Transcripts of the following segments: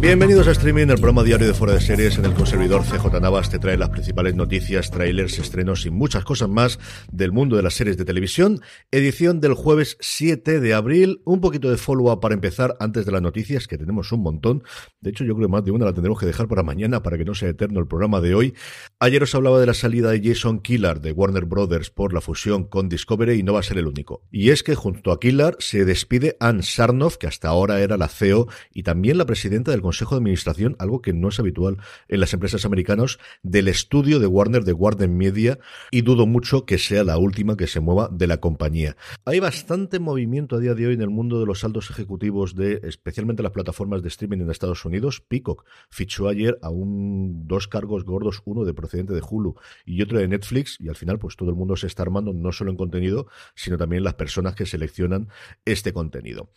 Bienvenidos a Streaming, el programa diario de Fuera de Series en el que un servidor CJ Navas te trae las principales noticias, trailers, estrenos y muchas cosas más del mundo de las series de televisión. Edición del jueves 7 de abril. Un poquito de follow-up para empezar antes de las noticias, que tenemos un montón. De hecho, yo creo que más de una la tendremos que dejar para mañana para que no sea eterno el programa de hoy. Ayer os hablaba de la salida de Jason Killar de Warner Brothers por la fusión con Discovery y no va a ser el único. Y es que junto a Killar se despide Ann Sarnoff, que hasta ahora era la CEO y también la presidenta del de Administración, algo que no es habitual en las empresas americanas, del estudio de Warner, de Warner Media, y dudo mucho que sea la última que se mueva de la compañía. Hay bastante movimiento a día de hoy en el mundo de los saldos ejecutivos de, especialmente las plataformas de streaming en Estados Unidos. Peacock fichó ayer a un, dos cargos gordos, uno de procedente de Hulu y otro de Netflix, y al final pues todo el mundo se está armando no solo en contenido, sino también las personas que seleccionan este contenido.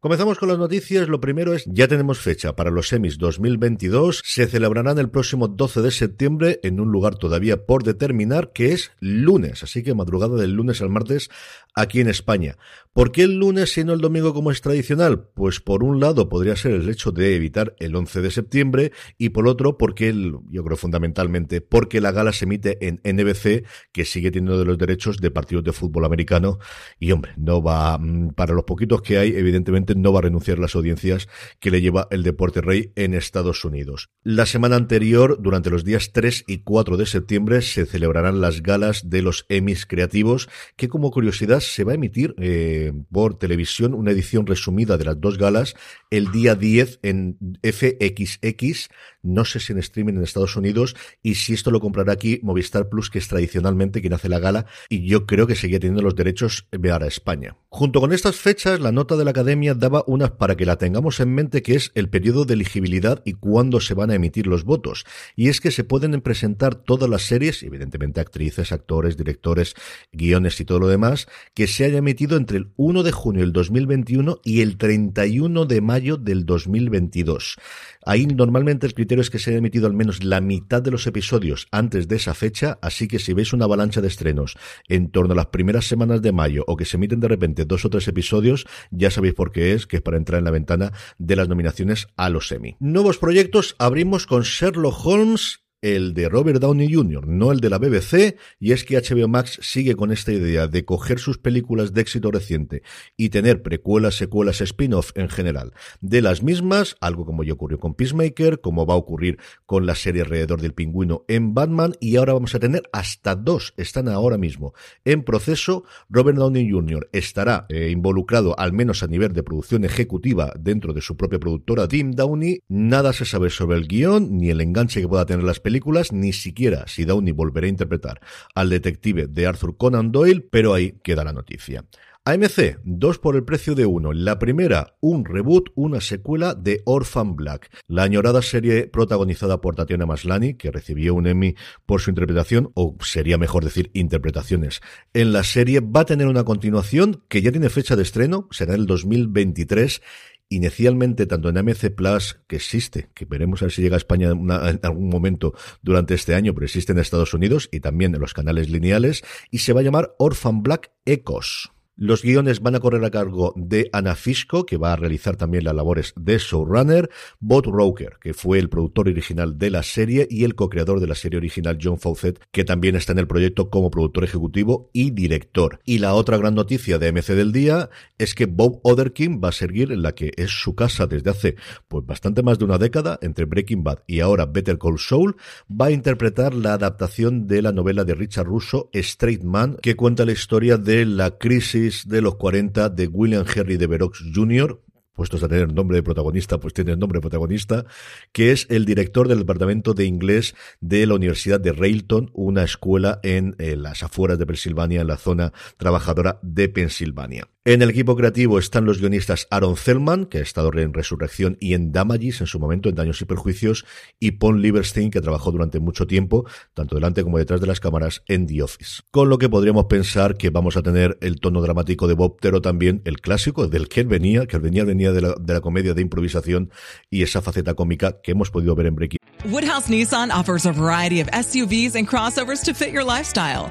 Comenzamos con las noticias. Lo primero es, ya tenemos fecha para los semis 2022. Se celebrarán el próximo 12 de septiembre en un lugar todavía por determinar, que es lunes. Así que madrugada del lunes al martes aquí en España. ¿Por qué el lunes y no el domingo como es tradicional? Pues por un lado podría ser el hecho de evitar el 11 de septiembre y por otro porque, yo creo fundamentalmente, porque la gala se emite en NBC, que sigue teniendo de los derechos de partidos de fútbol americano y hombre, no va, mm, para los poquitos que hay, evidentemente no va a renunciar las audiencias que le lleva el deporte rey en Estados Unidos. La semana anterior, durante los días 3 y 4 de septiembre, se celebrarán las galas de los Emmys creativos, que como curiosidad se va a emitir eh, por televisión una edición resumida de las dos galas el día 10 en FXX, no sé si en streaming en Estados Unidos, y si esto lo comprará aquí Movistar Plus, que es tradicionalmente quien hace la gala, y yo creo que seguía teniendo los derechos a España. Junto con estas fechas, la nota de la Academia daba unas para que la tengamos en mente, que es el periodo de elegibilidad y cuándo se van a emitir los votos. Y es que se pueden presentar todas las series, evidentemente actrices, actores, directores, guiones y todo lo demás, que se haya emitido entre el 1 de junio del 2021 y el 31 de mayo del 2022. Ahí normalmente el criterio es que se haya emitido al menos la mitad de los episodios antes de esa fecha, así que si veis una avalancha de estrenos en torno a las primeras semanas de mayo o que se emiten de repente dos o tres episodios, ya sabéis por qué es, que es para entrar en la ventana de las nominaciones a los Emmy. Nuevos proyectos, abrimos con Sherlock Holmes el de Robert Downey Jr., no el de la BBC, y es que HBO Max sigue con esta idea de coger sus películas de éxito reciente y tener precuelas, secuelas, spin-off en general de las mismas, algo como ya ocurrió con Peacemaker, como va a ocurrir con la serie alrededor del pingüino en Batman, y ahora vamos a tener hasta dos, están ahora mismo en proceso. Robert Downey Jr. estará eh, involucrado, al menos a nivel de producción ejecutiva, dentro de su propia productora Tim Downey. Nada se sabe sobre el guion, ni el enganche que pueda tener las películas, ni siquiera si Downey volverá a interpretar al detective de Arthur Conan Doyle, pero ahí queda la noticia. AMC, dos por el precio de uno. La primera, un reboot, una secuela de Orphan Black, la añorada serie protagonizada por Tatiana Maslany, que recibió un Emmy por su interpretación, o sería mejor decir interpretaciones. En la serie va a tener una continuación que ya tiene fecha de estreno, será el 2023 inicialmente tanto en AMC Plus, que existe, que veremos a ver si llega a España en algún momento durante este año, pero existe en Estados Unidos y también en los canales lineales, y se va a llamar Orphan Black Echoes. Los guiones van a correr a cargo de Ana Fisco, que va a realizar también las labores de showrunner, Bob Roker, que fue el productor original de la serie y el co-creador de la serie original John Fawcett, que también está en el proyecto como productor ejecutivo y director. Y la otra gran noticia de MC del día es que Bob Oderkin va a seguir en la que es su casa desde hace pues bastante más de una década, entre Breaking Bad y ahora Better Call Saul, va a interpretar la adaptación de la novela de Richard Russo, Straight Man, que cuenta la historia de la crisis De los 40 de William Henry de Verox Jr., puestos a tener nombre de protagonista, pues tiene nombre de protagonista, que es el director del Departamento de Inglés de la Universidad de Railton, una escuela en, en las afueras de Pensilvania, en la zona trabajadora de Pensilvania. En el equipo creativo están los guionistas Aaron Zellman, que ha estado en Resurrección y en Damages en su momento, en Daños y Perjuicios, y Paul Lieberstein, que trabajó durante mucho tiempo, tanto delante como detrás de las cámaras, en The Office. Con lo que podríamos pensar que vamos a tener el tono dramático de Bob, pero también el clásico del que él venía, que él venía, venía de la, de la comedia de improvisación y esa faceta cómica que hemos podido ver en Breaking. Woodhouse Nissan offers a variety of SUVs and crossovers to fit your lifestyle.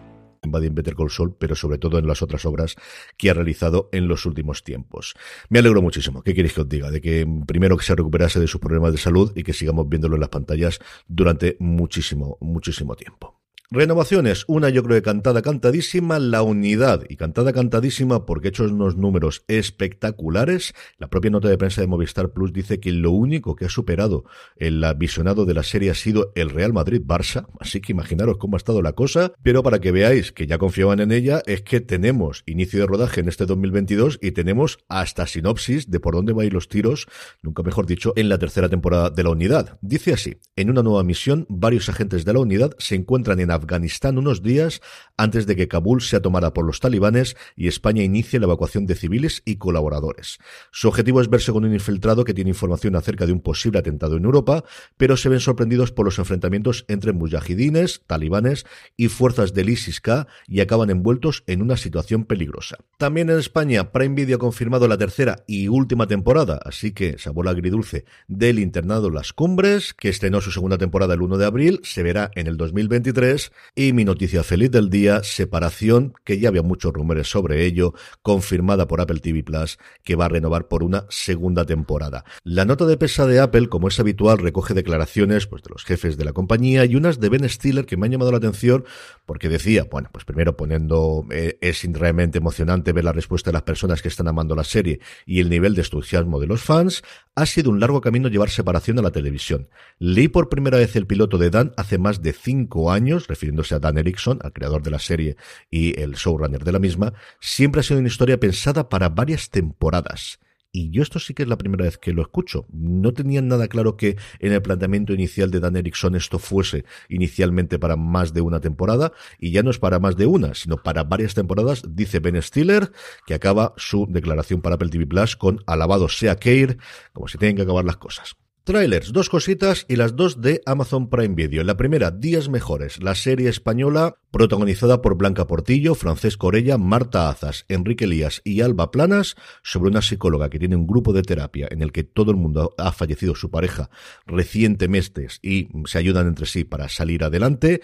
en Better Call Saul, pero sobre todo en las otras obras que ha realizado en los últimos tiempos. Me alegro muchísimo. ¿Qué queréis que os diga? De que primero que se recuperase de sus problemas de salud y que sigamos viéndolo en las pantallas durante muchísimo, muchísimo tiempo. Renovaciones, una yo creo que cantada, cantadísima, la unidad, y cantada, cantadísima porque ha hecho unos números espectaculares. La propia nota de prensa de Movistar Plus dice que lo único que ha superado el visionado de la serie ha sido el Real Madrid-Barça, así que imaginaros cómo ha estado la cosa, pero para que veáis que ya confiaban en ella, es que tenemos inicio de rodaje en este 2022 y tenemos hasta sinopsis de por dónde van a ir los tiros, nunca mejor dicho, en la tercera temporada de la unidad. Dice así, en una nueva misión, varios agentes de la unidad se encuentran en Afganistán unos días antes de que Kabul sea tomada por los talibanes y España inicie la evacuación de civiles y colaboradores. Su objetivo es verse con un infiltrado que tiene información acerca de un posible atentado en Europa, pero se ven sorprendidos por los enfrentamientos entre mujahidines, talibanes y fuerzas del ISIS-K y acaban envueltos en una situación peligrosa. También en España, Prime Video ha confirmado la tercera y última temporada, así que sabor agridulce, del internado Las Cumbres, que estrenó su segunda temporada el 1 de abril, se verá en el 2023 y mi noticia feliz del día, separación, que ya había muchos rumores sobre ello, confirmada por Apple TV Plus, que va a renovar por una segunda temporada. La nota de pesa de Apple, como es habitual, recoge declaraciones pues, de los jefes de la compañía y unas de Ben Stiller que me han llamado la atención porque decía, bueno, pues primero poniendo, eh, es realmente emocionante ver la respuesta de las personas que están amando la serie y el nivel de entusiasmo de los fans, ha sido un largo camino llevar separación a la televisión. Leí por primera vez el piloto de Dan hace más de cinco años, refiriéndose a Dan Erickson, al creador de la serie y el showrunner de la misma, siempre ha sido una historia pensada para varias temporadas. Y yo esto sí que es la primera vez que lo escucho. No tenían nada claro que en el planteamiento inicial de Dan Erickson esto fuese inicialmente para más de una temporada, y ya no es para más de una, sino para varias temporadas, dice Ben Stiller, que acaba su declaración para Apple TV Plus con alabado sea Keir, como si tienen que acabar las cosas. Trailers, dos cositas y las dos de Amazon Prime Video. La primera, Días Mejores, la serie española protagonizada por Blanca Portillo, Francesco Orella, Marta Azas, Enrique Elías y Alba Planas, sobre una psicóloga que tiene un grupo de terapia en el que todo el mundo ha fallecido su pareja recientemente y se ayudan entre sí para salir adelante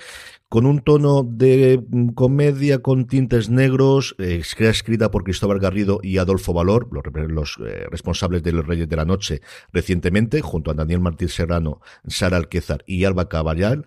con un tono de mm, comedia con tintes negros, eh, escrita por Cristóbal Garrido y Adolfo Valor, los, eh, responsables de Los Reyes de la Noche recientemente, junto Daniel Martín Serrano, Sara Alquezar y Alba Caballal.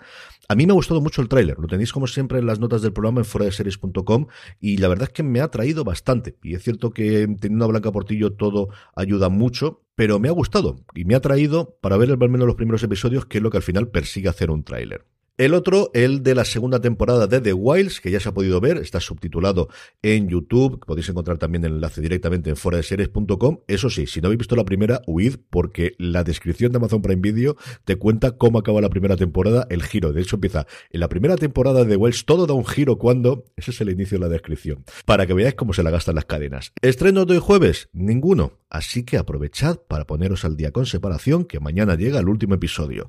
A mí me ha gustado mucho el tráiler, lo tenéis como siempre en las notas del programa en foradeseries.com y la verdad es que me ha traído bastante. Y es cierto que teniendo a Blanca Portillo todo ayuda mucho, pero me ha gustado y me ha traído para ver al menos los primeros episodios, que es lo que al final persigue hacer un tráiler. El otro, el de la segunda temporada de The Wilds, que ya se ha podido ver, está subtitulado en YouTube, podéis encontrar también el enlace directamente en foradeseries.com. Eso sí, si no habéis visto la primera, huid, porque la descripción de Amazon Prime Video te cuenta cómo acaba la primera temporada, el giro. De hecho, empieza en la primera temporada de The Wilds, todo da un giro cuando, ese es el inicio de la descripción, para que veáis cómo se la gastan las cadenas. ¿Estreno de hoy jueves? Ninguno. Así que aprovechad para poneros al día con separación, que mañana llega el último episodio.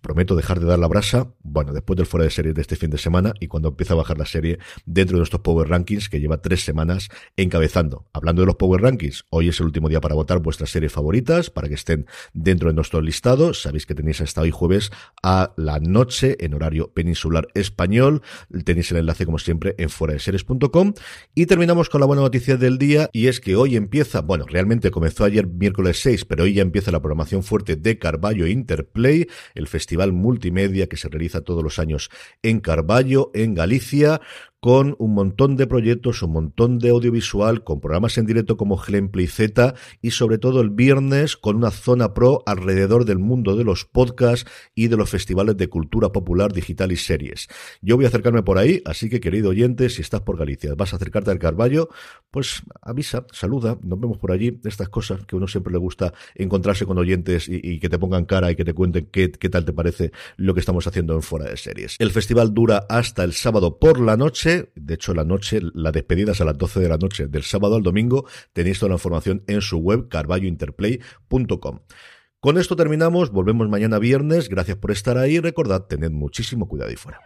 Prometo dejar de dar la brasa, bueno, después del fuera de series de este fin de semana y cuando empieza a bajar la serie dentro de nuestros Power Rankings que lleva tres semanas encabezando. Hablando de los Power Rankings, hoy es el último día para votar vuestras series favoritas, para que estén dentro de nuestro listado. Sabéis que tenéis hasta hoy jueves a la noche en horario peninsular español. Tenéis el enlace como siempre en fuera de series.com y terminamos con la buena noticia del día y es que hoy empieza, bueno, realmente comenzó ayer miércoles 6, pero hoy ya empieza la programación fuerte de Carballo Interplay, el festival multimedia que se realiza todos los años en Carballo, en Galicia, con un montón de proyectos, un montón de audiovisual, con programas en directo como Gameplay Z y sobre todo el viernes con una zona pro alrededor del mundo de los podcasts y de los festivales de cultura popular, digital y series. Yo voy a acercarme por ahí, así que querido oyente, si estás por Galicia, vas a acercarte al Carballo, pues avisa, saluda, nos vemos por allí, estas cosas que a uno siempre le gusta encontrarse con oyentes y, que te pongan cara y que te cuenten qué, qué tal te parece lo que estamos haciendo en Fuera de Series. El festival dura hasta el sábado por la noche, de hecho la noche, la despedida es a las 12 de la noche del sábado al domingo, tenéis toda la información en su web carballointerplay.com. Con esto terminamos, volvemos mañana viernes, gracias por estar ahí, recordad, tened muchísimo cuidado y fuera.